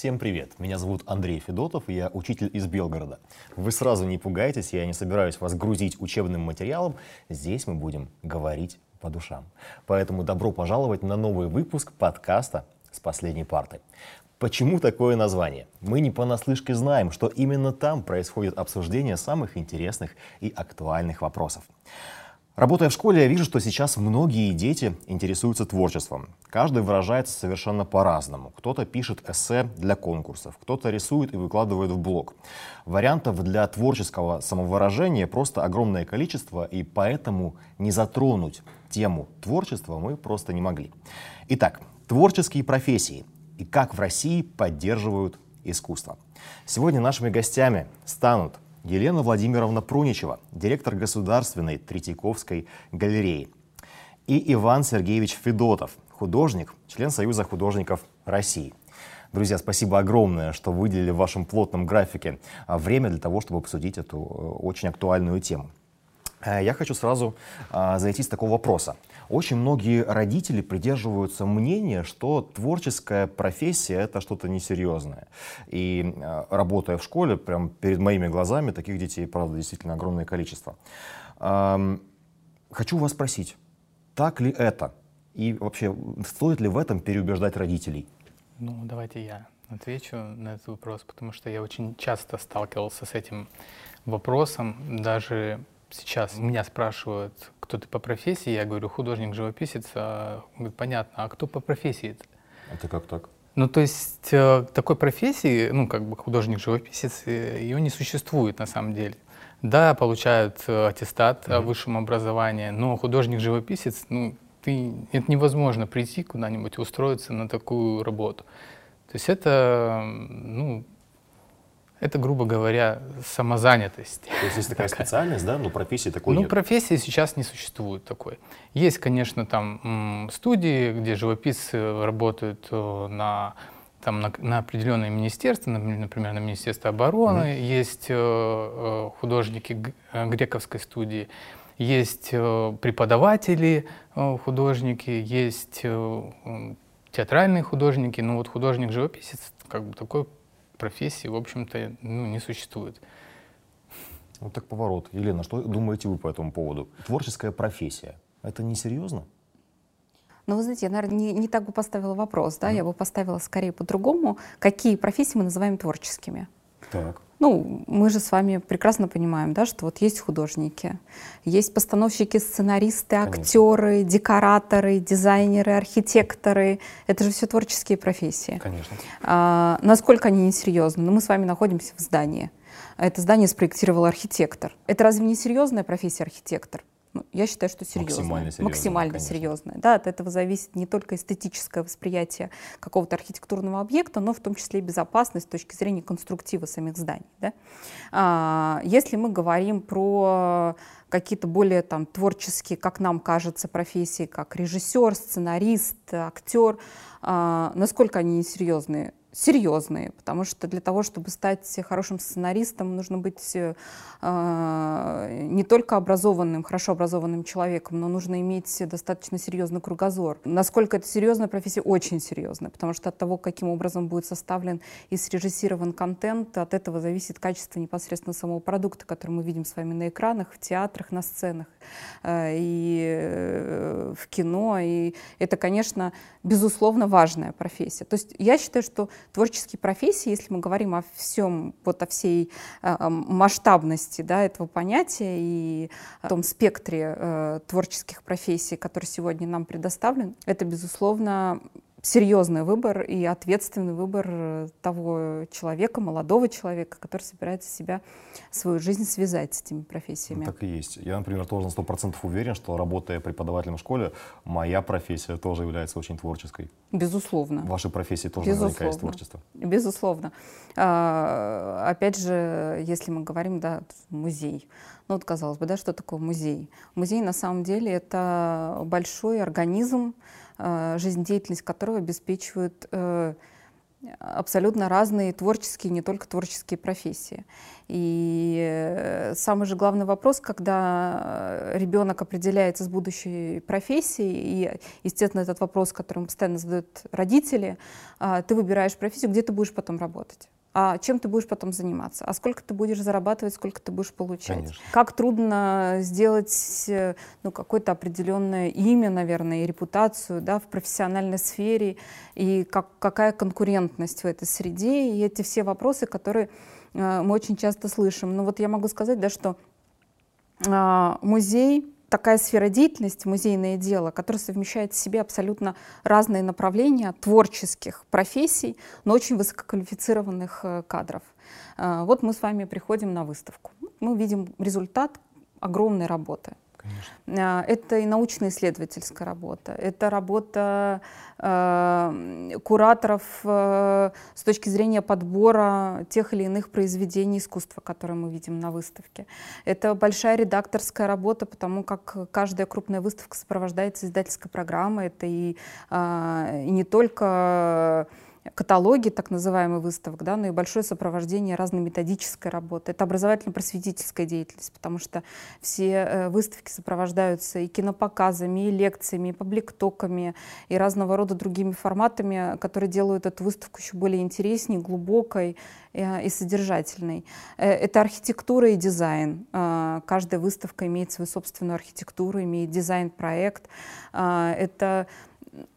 Всем привет! Меня зовут Андрей Федотов, я учитель из Белгорода. Вы сразу не пугайтесь, я не собираюсь вас грузить учебным материалом. Здесь мы будем говорить по душам. Поэтому добро пожаловать на новый выпуск подкаста «С последней парты». Почему такое название? Мы не понаслышке знаем, что именно там происходит обсуждение самых интересных и актуальных вопросов. Работая в школе, я вижу, что сейчас многие дети интересуются творчеством. Каждый выражается совершенно по-разному. Кто-то пишет эссе для конкурсов, кто-то рисует и выкладывает в блог. Вариантов для творческого самовыражения просто огромное количество, и поэтому не затронуть тему творчества мы просто не могли. Итак, творческие профессии и как в России поддерживают искусство. Сегодня нашими гостями станут Елена Владимировна Пруничева, директор Государственной Третьяковской галереи, и Иван Сергеевич Федотов, художник, член Союза художников России. Друзья, спасибо огромное, что выделили в вашем плотном графике а, время для того, чтобы обсудить эту э, очень актуальную тему. Э, я хочу сразу а, зайти с такого вопроса. Очень многие родители придерживаются мнения, что творческая профессия это что-то несерьезное. И а, работая в школе, прям перед моими глазами таких детей, правда, действительно огромное количество. А, хочу вас спросить, так ли это? И вообще, стоит ли в этом переубеждать родителей? Ну, давайте я отвечу на этот вопрос, потому что я очень часто сталкивался с этим вопросом, даже сейчас меня спрашивают, кто ты по профессии, я говорю, художник-живописец, а, говорит, понятно, а кто по профессии? -то? Это как так? Ну, то есть э, такой профессии, ну, как бы художник-живописец, э, ее не существует на самом деле. Да, получают э, аттестат mm-hmm. о высшем образовании, но художник-живописец, ну, ты, это невозможно прийти куда-нибудь, устроиться на такую работу. То есть это, ну, это, грубо говоря, самозанятость. То есть есть такая специальность, да, но профессии такой ну, нет? Ну, профессии сейчас не существует такой. Есть, конечно, там студии, где живописцы работают э, на там на, на определенные министерства, например, на Министерство обороны, mm-hmm. есть э, э художники грековской студии, есть э, преподаватели э, художники, есть э, театральные художники, но вот художник-живописец как бы такой профессии, в общем-то, ну, не существует. Вот так поворот. Елена, что думаете вы по этому поводу? Творческая профессия. Это несерьезно? Ну, вы знаете, я, наверное, не, не так бы поставила вопрос, да, mm. я бы поставила скорее по-другому. Какие профессии мы называем творческими? Так. Ну, мы же с вами прекрасно понимаем, да, что вот есть художники, есть постановщики, сценаристы, Конечно. актеры, декораторы, дизайнеры, архитекторы. Это же все творческие профессии. Конечно. А, насколько они несерьезны? Ну, мы с вами находимся в здании. Это здание спроектировал архитектор. Это разве не серьезная профессия архитектор? Ну, я считаю, что серьезная. Максимально серьезная. Максимально серьезная. Да, от этого зависит не только эстетическое восприятие какого-то архитектурного объекта, но в том числе и безопасность с точки зрения конструктива самих зданий. Да? А, если мы говорим про какие-то более там, творческие, как нам кажется, профессии, как режиссер, сценарист, актер, а, насколько они несерьезные? Серьезные, потому что для того, чтобы стать хорошим сценаристом, нужно быть э, не только образованным, хорошо образованным человеком, но нужно иметь достаточно серьезный кругозор. Насколько это серьезная профессия? Очень серьезная, потому что от того, каким образом будет составлен и срежиссирован контент, от этого зависит качество непосредственно самого продукта, который мы видим с вами на экранах, в театрах, на сценах э, и э, в кино. И это, конечно, безусловно важная профессия. То есть я считаю, что творческие профессии, если мы говорим о всем, вот о всей э, масштабности да, этого понятия и о том спектре э, творческих профессий, который сегодня нам предоставлен, это, безусловно, серьезный выбор и ответственный выбор э, того человека, молодого человека, который собирается себя, свою жизнь связать с этими профессиями. Ну, так и есть. Я, например, тоже на сто процентов уверен, что работая преподавателем в школе, моя профессия тоже является очень творческой. Безусловно. Вашей профессии тоже Безусловно. наверняка есть творчество. Безусловно. А, опять же, если мы говорим, да, музей. Ну вот, казалось бы, да, что такое музей? Музей на самом деле это большой организм, жизнедеятельность которого обеспечивает э, абсолютно разные творческие, не только творческие профессии. И э, самый же главный вопрос, когда ребенок определяется с будущей профессией, и, естественно, этот вопрос, который постоянно задают родители, ты выбираешь профессию, где ты будешь потом работать а чем ты будешь потом заниматься, а сколько ты будешь зарабатывать, сколько ты будешь получать. Конечно. Как трудно сделать э, ну, какое-то определенное имя, наверное, и репутацию да, в профессиональной сфере, и как, какая конкурентность в этой среде, и эти все вопросы, которые э, мы очень часто слышим. Но вот я могу сказать, да, что э, музей такая сфера деятельности, музейное дело, которое совмещает в себе абсолютно разные направления творческих профессий, но очень высококвалифицированных э, кадров. Э, вот мы с вами приходим на выставку. Мы видим результат огромной работы. Конечно. Э, это и научно-исследовательская работа, это работа э, кураторов э, с точки зрения подбора тех или иных произведений искусства, которые мы видим на выставке. Это большая редакторская работа, потому как каждая крупная выставка сопровождается издательской программой. Это и, э, и не только каталоги так называемых выставок, да, но и большое сопровождение разной методической работы. Это образовательно-просветительская деятельность, потому что все э, выставки сопровождаются и кинопоказами, и лекциями, и пабликтоками, и разного рода другими форматами, которые делают эту выставку еще более интересней, глубокой э, и содержательной. Э, это архитектура и дизайн. Каждая выставка имеет свою собственную архитектуру, имеет дизайн-проект. Это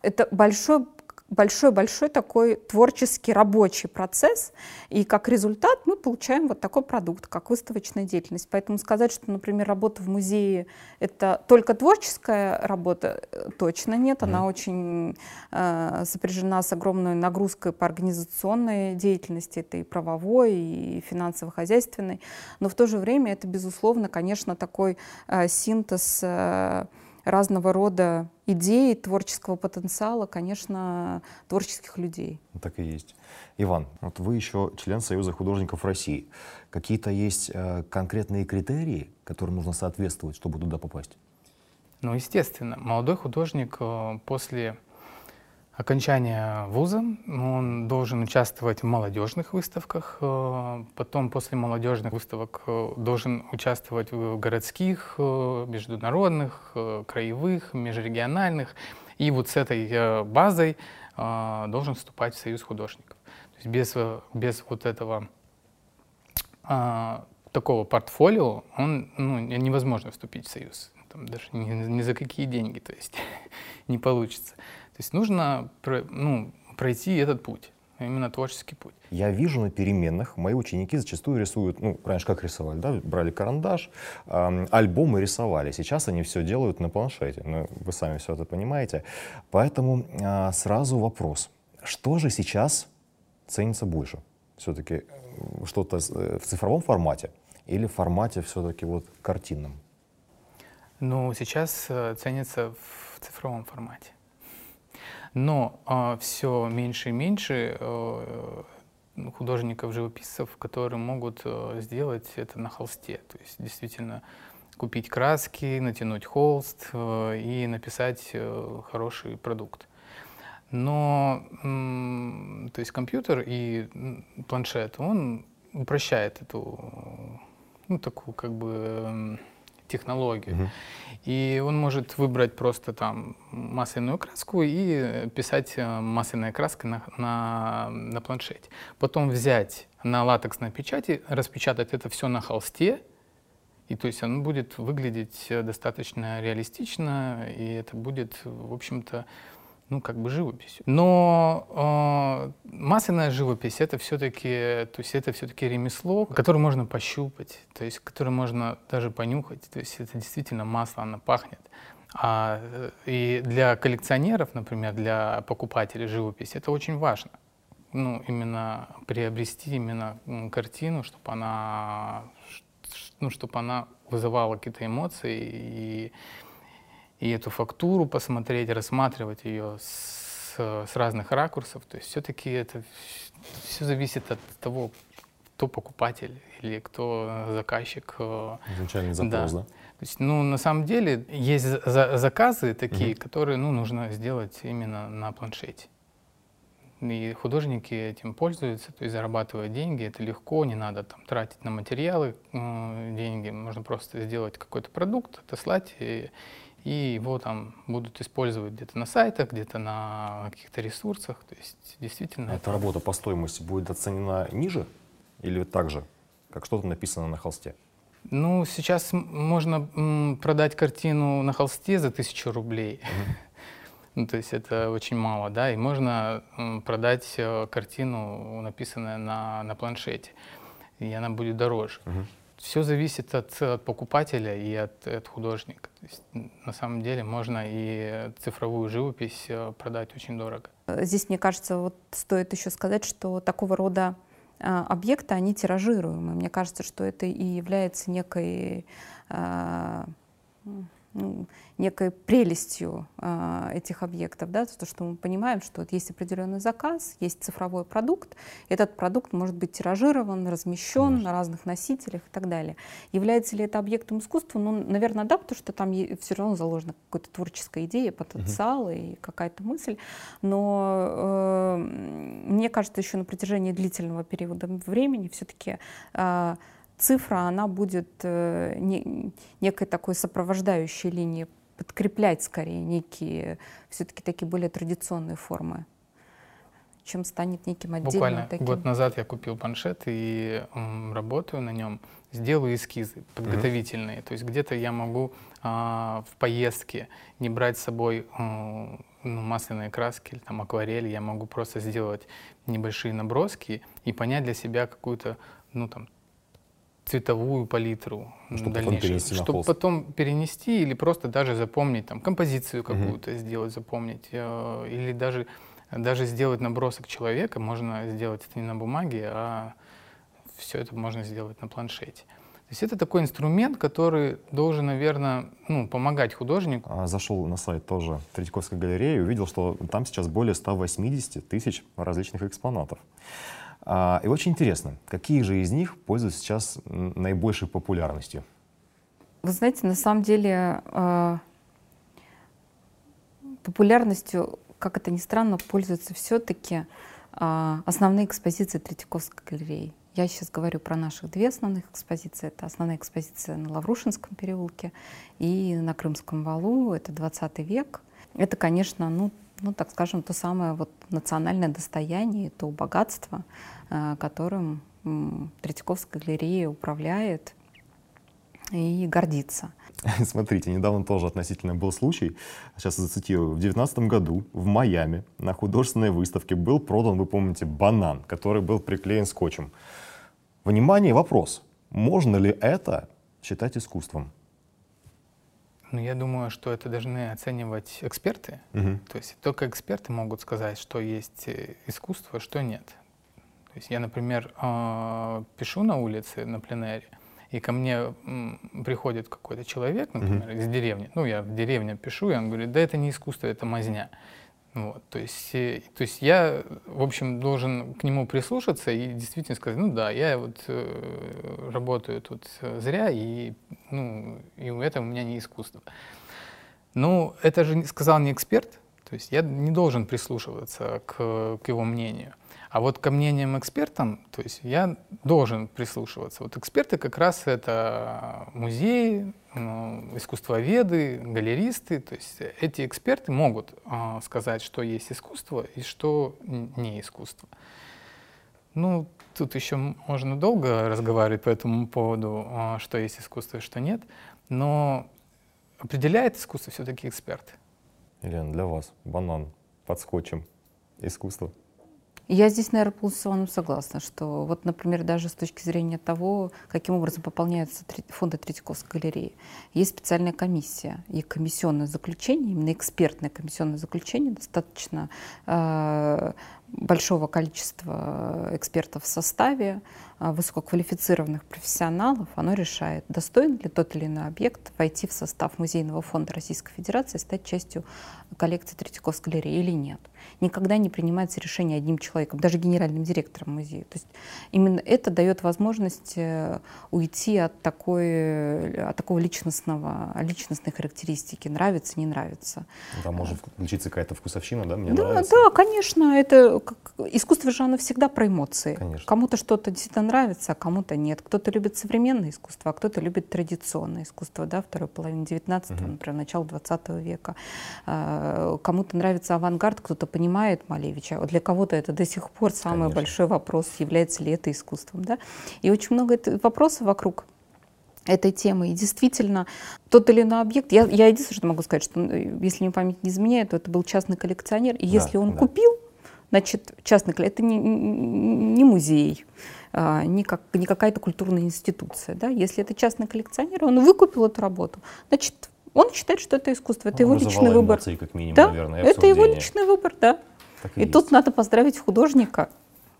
это большой большой-большой такой творческий рабочий процесс, и как результат мы получаем вот такой продукт, как выставочная деятельность. Поэтому сказать, что, например, работа в музее — это только творческая работа, э, точно нет. Она mm-hmm. очень э, сопряжена с огромной нагрузкой по организационной деятельности, это и правовой, и финансово-хозяйственной, но в то же время это, безусловно, конечно, такой э, синтез э, разного рода идей, творческого потенциала, конечно, творческих людей. Так и есть. Иван, вот вы еще член Союза художников России. Какие-то есть э, конкретные критерии, которым нужно соответствовать, чтобы туда попасть? Ну, естественно. Молодой художник э, после окончания вуза он должен участвовать в молодежных выставках, э, потом после молодежных выставок э, должен участвовать в городских, э, международных, краевых, межрегиональных. И вот с этой базой должен вступать в Союз художников. То есть без, без вот этого такого портфолио он, ну, невозможно вступить в Союз. Там даже ни, ни за какие деньги, то есть не получится. То есть нужно ну, пройти этот путь именно творческий путь. Я вижу на переменных, мои ученики зачастую рисуют, ну, раньше как рисовали, да, брали карандаш, э, альбомы рисовали. Сейчас они все делают на планшете, ну, вы сами все это понимаете. Поэтому э, сразу вопрос, что же сейчас ценится больше? Все-таки э, что-то э, в цифровом формате или в формате все-таки вот картинном? Ну, сейчас э, ценится в цифровом формате. Но а, все меньше и меньше э, художников-живописцев, которые могут э, сделать это на холсте. То есть действительно купить краски, натянуть холст э, и написать э, хороший продукт. Но то есть компьютер и планшет, он упрощает эту ну, такую как бы технологию. Угу. И он может выбрать просто там масляную краску и писать э, масляной краской на, на, на планшете. Потом взять на латексной печати, распечатать это все на холсте, и то есть оно будет выглядеть э, достаточно реалистично, и это будет, в общем-то, ну, как бы живописью. Но э, масляная живопись это все-таки, то есть это все-таки ремесло, которое можно пощупать, то есть которое можно даже понюхать. То есть это действительно масло, оно пахнет. А, э, и для коллекционеров, например, для покупателей живописи это очень важно. Ну, именно приобрести именно картину, чтобы она, ну, чтобы она вызывала какие-то эмоции и и эту фактуру посмотреть, рассматривать ее с, с разных ракурсов. То есть все-таки это все зависит от того, кто покупатель или кто заказчик. Э, Изначальный запрос, да? да? То есть, ну, на самом деле, есть за заказы такие, угу. которые, ну, нужно сделать именно на планшете. И художники этим пользуются, то есть зарабатывают деньги, это легко, не надо там тратить на материалы э, деньги, можно просто сделать какой-то продукт, отослать, и, и его там будут использовать где-то на сайтах, где-то на каких-то ресурсах, то есть действительно... Эта работа по стоимости будет оценена ниже или так же, как что-то написано на холсте? Ну, сейчас можно продать картину на холсте за тысячу рублей. Mm-hmm. Ну, то есть это очень мало, да, и можно продать э, картину, написанную на, на планшете, и она будет дороже. Угу. Все зависит от, от покупателя и от, от художника. То есть, на самом деле можно и цифровую живопись э, продать очень дорого. Здесь, мне кажется, вот стоит еще сказать, что такого рода а, объекты, они тиражируемы. Мне кажется, что это и является некой а, ну, некой прелестью э, этих объектов, да, то, что мы понимаем, что вот есть определенный заказ, есть цифровой продукт, этот продукт может быть тиражирован, размещен Конечно. на разных носителях и так далее. Является ли это объектом искусства? Ну, наверное, да, потому что там все равно заложена какая-то творческая идея, потенциал угу. и какая-то мысль, но э, мне кажется, еще на протяжении длительного периода времени все-таки э, цифра, она будет э, не, некой такой сопровождающей линией, подкреплять скорее некие все-таки такие более традиционные формы чем станет неким отдельным Буквально таким. год назад я купил планшет и м, работаю на нем, сделаю эскизы подготовительные. Mm-hmm. То есть где-то я могу а, в поездке не брать с собой а, ну, масляные краски или там акварель, я могу просто сделать небольшие наброски и понять для себя какую-то ну там цветовую палитру чтобы потом перенести чтобы холст. потом перенести или просто даже запомнить там композицию какую-то угу. сделать, запомнить э, или даже даже сделать набросок человека можно сделать это не на бумаге, а все это можно сделать на планшете. То есть это такой инструмент, который должен, наверное, ну, помогать художнику. А, зашел на сайт тоже Третьяковской галереи и увидел, что там сейчас более 180 тысяч различных экспонатов. А, и очень интересно, какие же из них пользуются сейчас наибольшей популярностью? Вы знаете, на самом деле а, популярностью, как это ни странно, пользуются все-таки а, основные экспозиции Третьяковской галереи. Я сейчас говорю про наших две основных экспозиции. Это основная экспозиция на Лаврушинском переулке и на Крымском валу. Это 20 век. Это, конечно, ну, ну, так скажем, то самое вот национальное достояние, то богатство, э, которым Третьяковская галерея управляет и гордится. Смотрите, недавно тоже относительно был случай, сейчас зацитирую, в 2019 году в Майами на художественной выставке был продан, вы помните, банан, который был приклеен скотчем. Внимание, вопрос, можно ли это считать искусством? Ну, я думаю, что это должны оценивать эксперты. Угу. То есть только эксперты могут сказать, что есть э, искусство, что нет. То есть я, например, а, пишу на улице, на пленэре, и ко мне приходит какой-то человек, например, угу. из деревни. Ну, я в деревне пишу, и он говорит, да это не искусство, это мазня. Вот, то, есть, э, то есть я, в общем, должен к нему прислушаться и действительно сказать, ну да, я вот э, работаю тут зря, и, ну, и это у меня не искусство. Ну, это же сказал не эксперт, то есть я не должен прислушиваться к, к его мнению. А вот ко мнениям экспертам, то есть я должен прислушиваться. Вот эксперты как раз это музеи, ну, искусствоведы, галеристы. То есть эти эксперты могут э, сказать, что есть искусство и что не искусство. Ну, тут еще можно долго разговаривать по этому поводу, э, что есть искусство и что нет. Но определяет искусство все-таки эксперты. Елена, для вас банан под скотчем искусство? Я здесь, наверное, полностью с вами согласна, что вот, например, даже с точки зрения того, каким образом пополняются фонды Третьяковской галереи, есть специальная комиссия, и комиссионное заключение, именно экспертное комиссионное заключение, достаточно э, большого количества экспертов в составе, э, высококвалифицированных профессионалов, оно решает, достоин ли тот или иной объект войти в состав Музейного фонда Российской Федерации, стать частью коллекции Третьяковской галереи или нет никогда не принимается решение одним человеком, даже генеральным директором музея. То есть именно это дает возможность э, уйти от, такой, от такого личностного, личностной характеристики, нравится, не нравится. Там может включиться какая-то вкусовщина, да? Мне да, нравится. да, конечно, это как, искусство же оно всегда про эмоции. Конечно. Кому-то что-то действительно нравится, а кому-то нет. Кто-то любит современное искусство, а кто-то любит традиционное искусство, да, второй половины 19 Мгм. например, начало 20 века. А, Кому-то нравится авангард, кто-то понимает Малевича. Вот для кого-то это до сих пор самый Конечно. большой вопрос, является ли это искусством. Да? И очень много вопросов вокруг этой темы. И действительно, тот или иной объект, я, я единственное, что могу сказать, что э, если мне память не изменяет, то это был частный коллекционер. И Да, если он да. купил, значит, частный коллекционер, это не, не музей, а, не, как, не какая-то культурная институция. Да? Если это частный коллекционер, он выкупил эту работу, значит, он считает, что это искусство, это Ну, его личный выбор. эмоции, как минимум, Да, наверное, и это его личный выбор, да. Так И есть. тут надо поздравить художника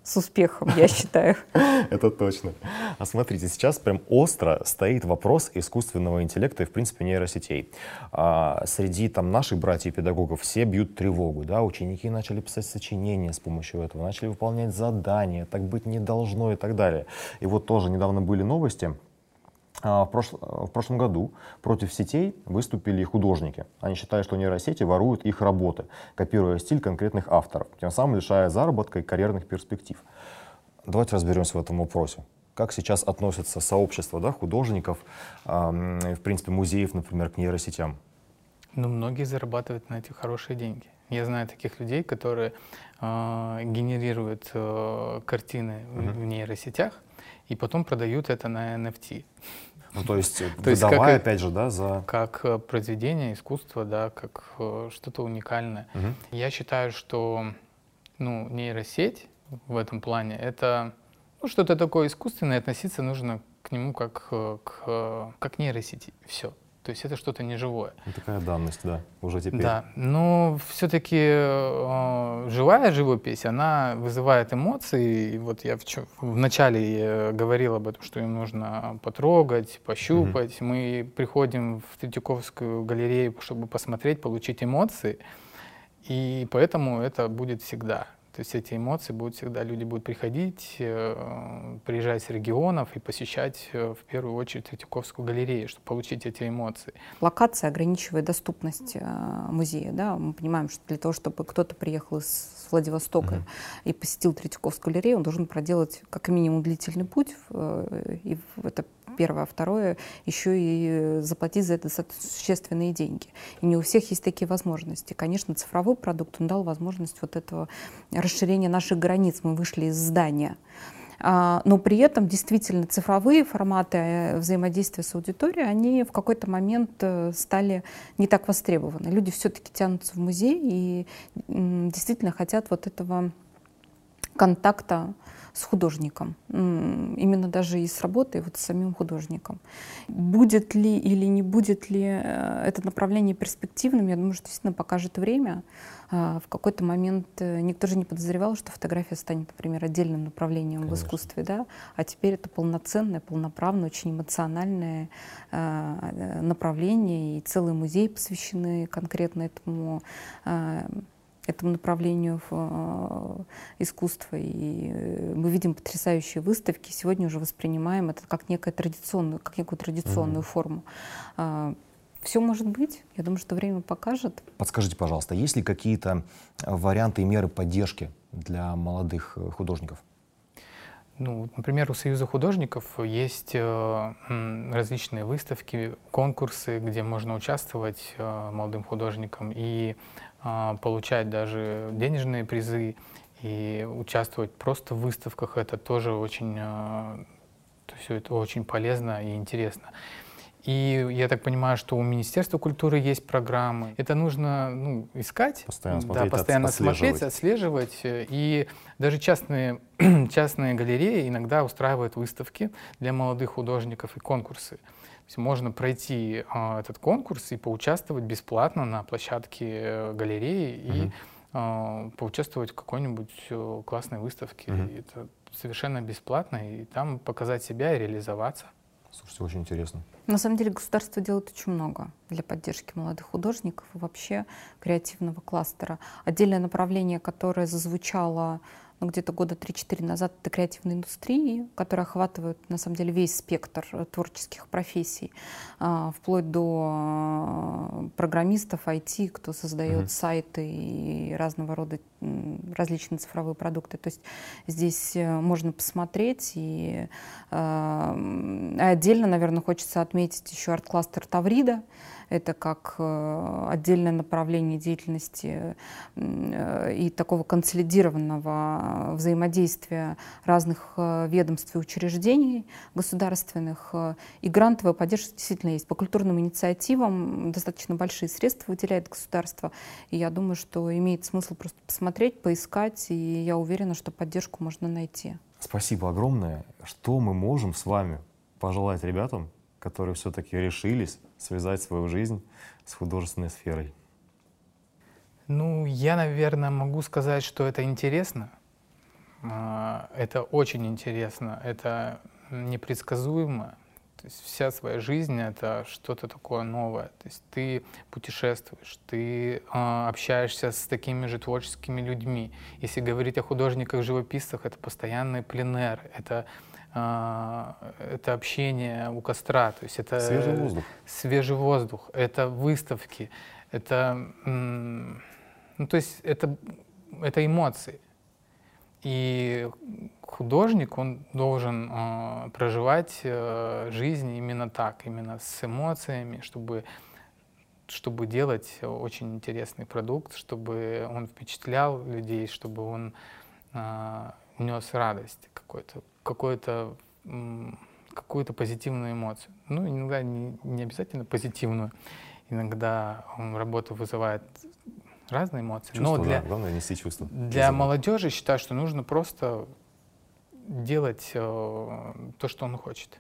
с успехом, я считаю. Это точно. А смотрите, сейчас прям остро стоит вопрос искусственного интеллекта и, в принципе, нейросетей. А, среди там наших братьев-педагогов все бьют тревогу, да, ученики начали писать сочинения с помощью этого, начали выполнять задания, так быть не должно и так далее. И вот тоже недавно были новости, В, прошл- в прошлом году против сетей выступили художники. Они считают, что нейросети воруют их работы, копируя стиль конкретных авторов, тем самым лишая заработка и карьерных перспектив. Давайте разберемся в этом вопросе. Как сейчас относится сообщество да, художников, и, в принципе, музеев, например, к нейросетям? Ну, многие зарабатывают на этих хорошие деньги. Я знаю таких людей, которые э, генерируют э, картины Мгм. в нейросетях и потом продают это на NFT. Ну, то есть, То есть выдавая, как опять же, да, за... Как э, произведение искусства, да, как э, что-то уникальное. Мгм. Я считаю, что ну, нейросеть в этом плане это ну, что-то такое искусственное, относиться нужно к нему как э, к, э, как нейросети. Все. То есть это что-то неживое. Ну, такая данность, да, уже теперь. Да, но все-таки живая живопись, она вызывает эмоции. И вот я в, в начале э, говорил об этом, что ее нужно потрогать, пощупать. Мы приходим в Третьяковскую галерею, чтобы посмотреть, получить эмоции. И поэтому это будет всегда. То есть эти эмоции будут всегда, люди будут приходить, э, приезжать с регионов и посещать э, в первую очередь Третьяковскую галерею, чтобы получить эти эмоции. Локация ограничивает доступность э, музея. Да? Мы понимаем, что для того, чтобы кто-то приехал из Владивостока Мгм. и посетил Третьяковскую галерею, он должен проделать как минимум длительный путь. И в- это первое. А второе, еще и заплатить за это существенные деньги. И не у всех есть такие возможности. Конечно, цифровой продукт, он дал возможность вот этого расширения наших границ. Мы вышли из здания. А, Но при этом действительно цифровые форматы э, взаимодействия с аудиторией, они в какой-то момент э, стали не так востребованы. Люди все-таки тянутся в музей и действительно хотят вот этого контакта с художником, именно даже и с работой, вот с самим художником. Будет ли или не будет ли э, это направление перспективным, я думаю, что действительно покажет время. А, В какой-то момент э, никто же не подозревал, что фотография станет, например, отдельным направлением Конечно. в искусстве, да, а теперь это полноценное, полноправное, очень эмоциональное э, направление, и целые музеи посвящены конкретно этому этому направлению в, э, искусства. И э, мы видим потрясающие выставки. Сегодня уже воспринимаем это как, некое традиционную, как некую традиционную Мгм. форму. Все может быть. Я думаю, что время покажет. Подскажите, пожалуйста, есть ли какие-то э, варианты и меры поддержки для молодых художников? Ну, например, у Союза художников есть э, различные выставки, конкурсы, где можно участвовать э, молодым художникам и э, получать даже денежные призы и участвовать просто в выставках. Это тоже очень, э, все это очень полезно и интересно. И я так понимаю, что у Министерства культуры есть программы. Это нужно ну, искать, Постоянно да, смотреть, постоянно отс- смотреть, отслеживать. отслеживать. э, И даже частные, частные галереи иногда устраивают выставки для молодых художников и конкурсы. То есть можно пройти а, этот конкурс и поучаствовать бесплатно на площадке э, галереи и Мгм. а, поучаствовать в какой-нибудь э, классной выставке. И это совершенно бесплатно, и там показать себя и реализоваться. Слушайте, очень интересно. На самом деле государство делает очень много для поддержки молодых художников и вообще креативного кластера. Отдельное направление, которое зазвучало ну, где-то года 3-4 назад, это креативные индустрии, которые охватывают на самом деле весь спектр э, творческих профессий, а, вплоть до э, программистов, IT, кто создает mm-hmm. сайты и разного рода различные цифровые продукты. То есть здесь э, можно посмотреть. И э, отдельно, наверное, хочется отметить еще арт-кластер Таврида. Это как э, отдельное направление деятельности э, и такого консолидированного взаимодействия разных э, ведомств и учреждений государственных. И грантовая поддержка действительно есть. По культурным инициативам достаточно большие средства выделяет государство. И я думаю, что имеет смысл просто посмотреть, поискать. И я уверена, что поддержку можно найти. Спасибо огромное. Что мы можем с вами пожелать ребятам, которые все-таки решились связать свою жизнь с художественной сферой? Ну, я, наверное, могу сказать, что это интересно. А, это очень интересно, это непредсказуемо. То есть вся своя жизнь — это что-то такое новое. То есть ты путешествуешь, ты э, общаешься с такими же творческими людьми. Если говорить о художниках-живописцах, это постоянный пленер, это а, это общение у костра, то есть это свежий воздух, свежий воздух, это выставки, это, ну, то есть это, это эмоции. И художник, он должен э, проживать э, жизнь именно так, именно с эмоциями, чтобы, чтобы делать очень интересный продукт, чтобы он впечатлял людей, чтобы он э, нес радость какой-то какую-то какую-то позитивную эмоцию. Ну, иногда не, не обязательно позитивную. Иногда работа вызывает разные эмоции. Чувство, Но для, да, главное нести чувства. Для молодежи считаю, что нужно просто делать э, то, что он хочет.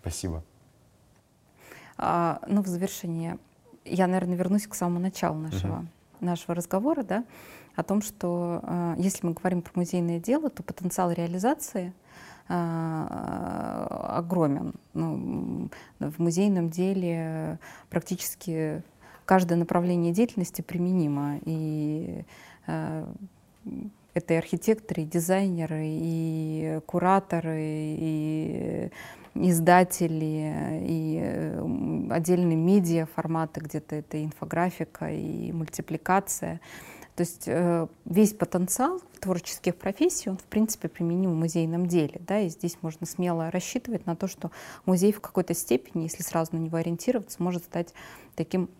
Спасибо. А, ну, в завершение, я, наверное, вернусь к самому началу нашего, uh-huh. нашего разговора, да о том, что э, если мы говорим про музейное дело, то потенциал реализации э, огромен. Ну, в музейном деле практически каждое направление деятельности применимо. И э, это и архитекторы, и дизайнеры, и кураторы, и издатели, и отдельные медиа форматы, где-то это инфографика и мультипликация. То есть э, весь потенциал творческих профессий, он, в принципе, применим в музейном деле. Да, и здесь можно смело рассчитывать на то, что музей в какой-то степени, если сразу на него ориентироваться, может стать таким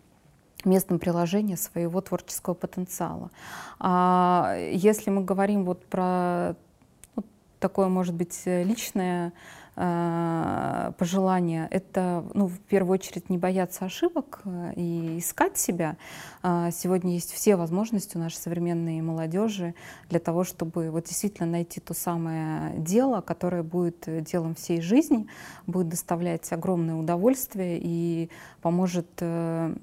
местом приложения своего творческого потенциала. А если мы говорим вот про ну, такое, может быть, личное Э, пожелания — это, ну, в первую очередь, не бояться ошибок э, и искать себя. А сегодня есть все возможности у нашей современной молодежи для того, чтобы вот действительно найти то самое дело, которое будет делом всей жизни, будет доставлять огромное удовольствие и поможет э,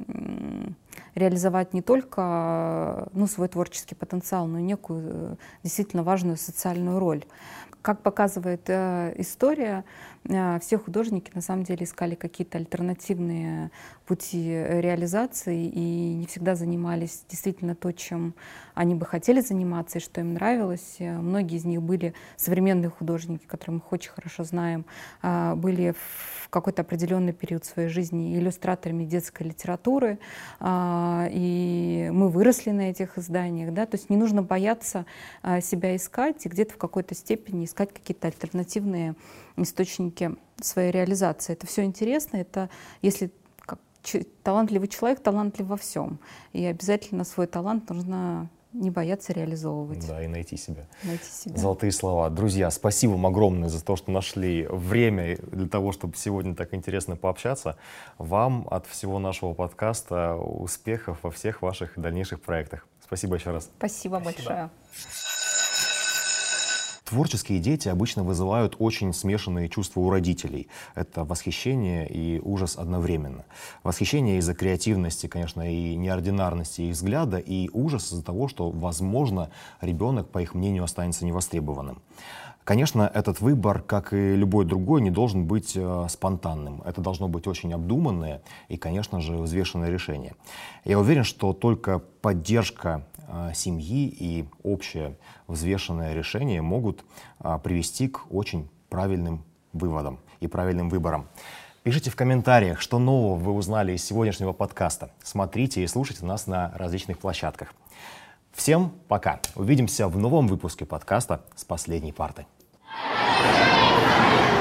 реализовать не только ну, свой творческий потенциал, но и некую действительно важную социальную роль. Как показывает э, история, э, все художники на самом деле искали какие-то альтернативные пути реализации и не всегда занимались действительно то, чем они бы хотели заниматься и что им нравилось. Э, многие из них были современные художники, которых мы очень хорошо знаем, э, были в какой-то определенный период своей жизни иллюстраторами детской литературы, э, и мы выросли на этих изданиях. Да? То есть не нужно бояться э, себя искать и где-то в какой-то степени искать искать какие-то альтернативные источники своей реализации. Это все интересно, это если как, талантливый человек талантлив во всем. И обязательно свой талант нужно не бояться реализовывать. Да, и найти себя. Найти себя. Золотые слова. Друзья, спасибо вам огромное за то, что нашли время для того, чтобы сегодня так интересно пообщаться. Вам от всего нашего подкаста успехов во всех ваших дальнейших проектах. Спасибо еще раз. Спасибо, Спасибо. большое. Творческие дети обычно вызывают очень смешанные чувства у родителей. Это восхищение и ужас одновременно. Восхищение из-за креативности, конечно, и неординарности их взгляда, и ужас из-за того, что, возможно, ребенок, по их мнению, останется невостребованным. Конечно, этот выбор, как и любой другой, не должен быть э, спонтанным. Это должно быть очень обдуманное и, конечно же, взвешенное решение. Я уверен, что только поддержка э, семьи и общее взвешенное решение могут э, привести к очень правильным выводам и правильным выборам. Пишите в комментариях, что нового вы узнали из сегодняшнего подкаста. Смотрите и слушайте нас на различных площадках. Всем пока. Увидимся в новом выпуске подкаста «С последней парты». はい。